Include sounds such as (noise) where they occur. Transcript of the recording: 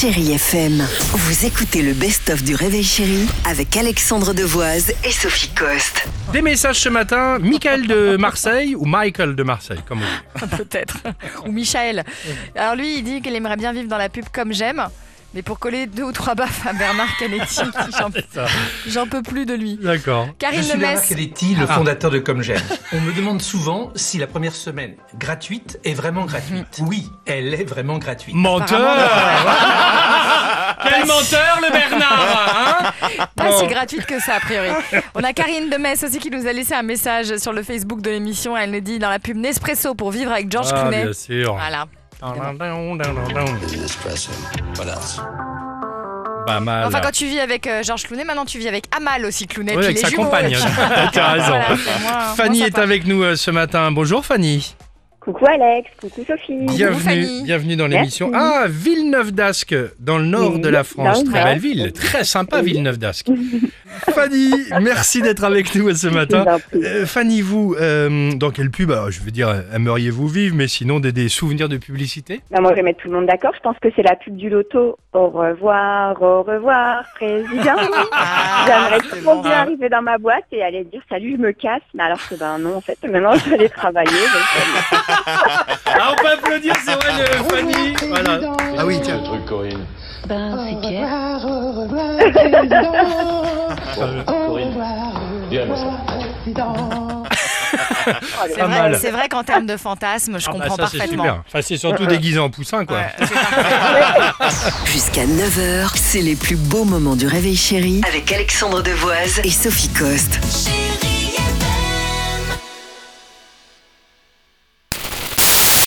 Chérie FM. Vous écoutez le best-of du Réveil Chéri avec Alexandre Devoise et Sophie Coste. Des messages ce matin, Michael de Marseille ou Michael de Marseille, comme vous voulez. (laughs) Peut-être. Ou Michael. Alors lui, il dit qu'il aimerait bien vivre dans la pub comme j'aime. Mais pour coller deux ou trois baffes à Bernard Canetti, (laughs) j'en- peux plus de lui. D'accord. Karine Je suis Bernard. Canetti, le fondateur de Comme J'aime. On me demande souvent si la première semaine gratuite est vraiment gratuite. Oui, elle est vraiment gratuite. Menteur (laughs) Quel menteur le Bernard hein Pas Bon. si gratuite que ça, a priori. On a Karine de Metz aussi qui nous a laissé un message sur le Facebook de l'émission. Elle nous dit dans la pub Nespresso pour vivre avec George Ah, Clooney. bien sûr. Voilà. Pas mal. Enfin, quand tu vis avec euh, George Clooney, maintenant tu vis avec Amal aussi Clooney. Ouais, puis avec les sa jumeaux, compagne. et puis- (laughs) T'as raison. Voilà, c'est moins- Fanny est sympa. avec nous euh, ce matin. Bonjour Fanny. Coucou Alex, coucou Sophie. Bienvenue, Fanny. bienvenue dans l'émission. Ah, Villeneuve d'Ascq, dans le nord Oui, de la France. Très belle ville, très sympa Oui. Villeneuve d'Ascq. (laughs) Fanny, merci d'être avec nous ce matin. Euh, Fanny, vous, euh, dans quelle pub, alors, je veux dire, aimeriez-vous vivre, mais sinon des, des souvenirs de publicité? Moi, je vais mettre tout le monde d'accord. Je pense que c'est la pub du loto. Au revoir, au revoir, président. (laughs) Ah, J'aimerais trop bon. bien arriver dans ma boîte et aller dire salut, je me casse. Mais alors que ben non, en fait, maintenant je vais aller travailler. donc, Ah, on peut applaudir, c'est vrai, le Fanny. Voilà. Ah oui, tiens. truc, Corinne. Ben, c'est clair. Viens, ma soeur. C'est vrai, c'est vrai qu'en termes de fantasme, je Ah, bah, comprends ça, parfaitement. super. Enfin, c'est surtout déguisé en poussin, quoi. Ouais. (laughs) Jusqu'à 9h, c'est les plus beaux moments du Réveil Chéri avec Alexandre Devoise et Sophie Coste. Chérie